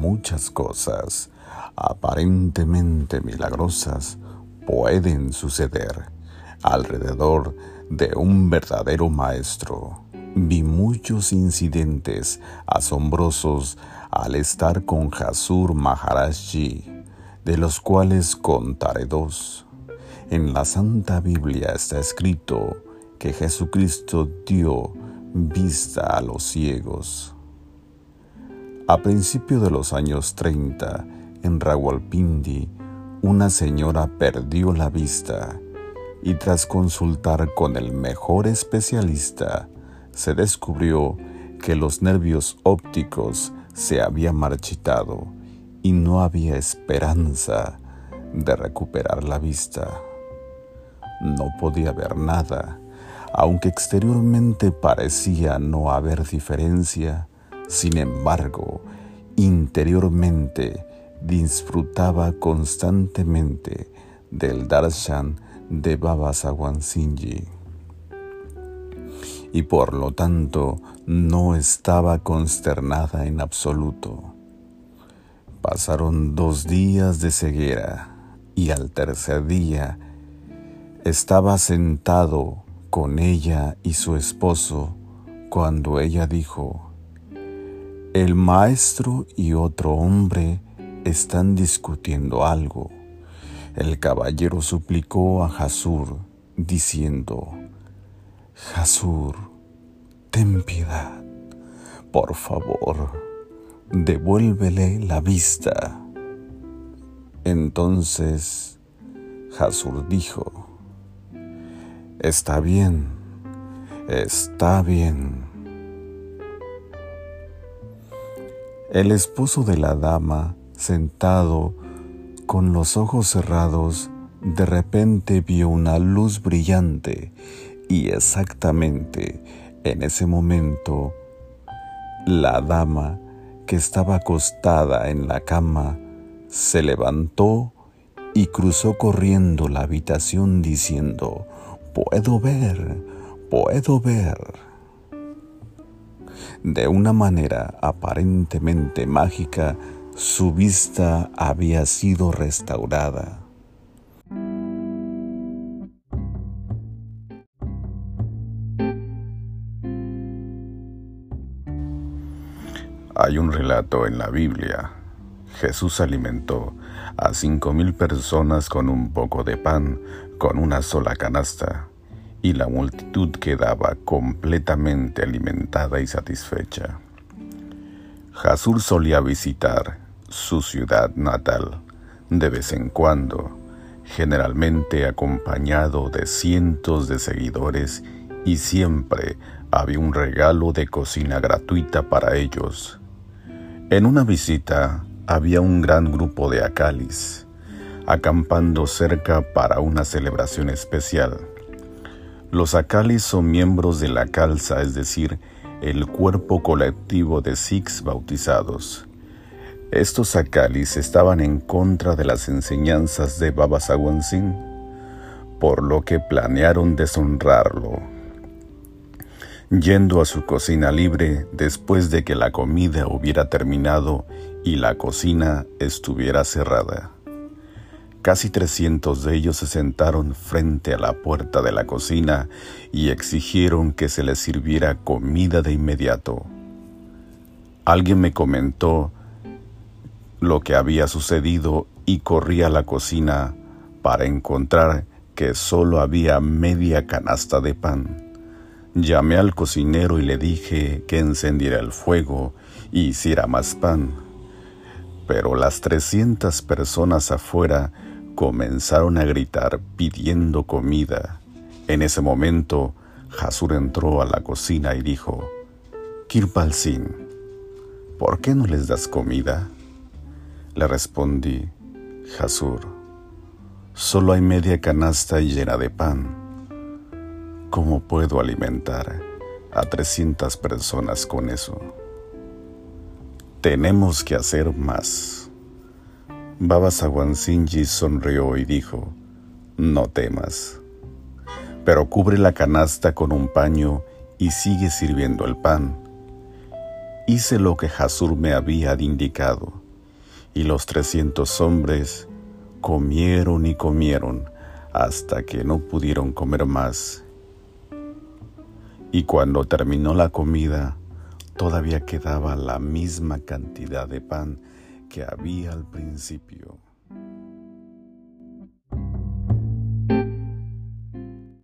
muchas cosas aparentemente milagrosas pueden suceder alrededor de un verdadero maestro. Vi muchos incidentes asombrosos al estar con Hasur Maharajji, de los cuales contaré dos. En la Santa Biblia está escrito que Jesucristo dio vista a los ciegos. A principios de los años 30, en Rawalpindi, una señora perdió la vista y tras consultar con el mejor especialista, se descubrió que los nervios ópticos se habían marchitado y no había esperanza de recuperar la vista. No podía ver nada, aunque exteriormente parecía no haber diferencia, sin embargo, interiormente disfrutaba constantemente del darshan de Baba Sawan y por lo tanto no estaba consternada en absoluto. Pasaron dos días de ceguera y al tercer día estaba sentado con ella y su esposo cuando ella dijo, el maestro y otro hombre están discutiendo algo. El caballero suplicó a Jasur, diciendo, Jasur, ten piedad, por favor, devuélvele la vista. Entonces Jasur dijo, Está bien, está bien. El esposo de la dama sentado con los ojos cerrados, de repente vio una luz brillante y exactamente en ese momento la dama que estaba acostada en la cama se levantó y cruzó corriendo la habitación diciendo, puedo ver, puedo ver. De una manera aparentemente mágica, su vista había sido restaurada. Hay un relato en la Biblia. Jesús alimentó a cinco mil personas con un poco de pan, con una sola canasta, y la multitud quedaba completamente alimentada y satisfecha. Jasur solía visitar su ciudad natal de vez en cuando, generalmente acompañado de cientos de seguidores y siempre había un regalo de cocina gratuita para ellos. En una visita había un gran grupo de acalis, acampando cerca para una celebración especial. Los acalis son miembros de la calza, es decir, el cuerpo colectivo de Sikhs bautizados. Estos Akalis estaban en contra de las enseñanzas de Baba Sawan por lo que planearon deshonrarlo. Yendo a su cocina libre después de que la comida hubiera terminado y la cocina estuviera cerrada. Casi 300 de ellos se sentaron frente a la puerta de la cocina y exigieron que se les sirviera comida de inmediato. Alguien me comentó lo que había sucedido y corrí a la cocina para encontrar que solo había media canasta de pan. Llamé al cocinero y le dije que encendiera el fuego y hiciera más pan. Pero las trescientas personas afuera comenzaron a gritar pidiendo comida. En ese momento, Hasur entró a la cocina y dijo, Kirpal ¿por qué no les das comida? Le respondí, Jasur, solo hay media canasta llena de pan. ¿Cómo puedo alimentar a 300 personas con eso? Tenemos que hacer más. Baba Sawansinji sonrió y dijo, no temas, pero cubre la canasta con un paño y sigue sirviendo el pan. Hice lo que Jasur me había indicado Y los trescientos hombres comieron y comieron hasta que no pudieron comer más. Y cuando terminó la comida, todavía quedaba la misma cantidad de pan que había al principio.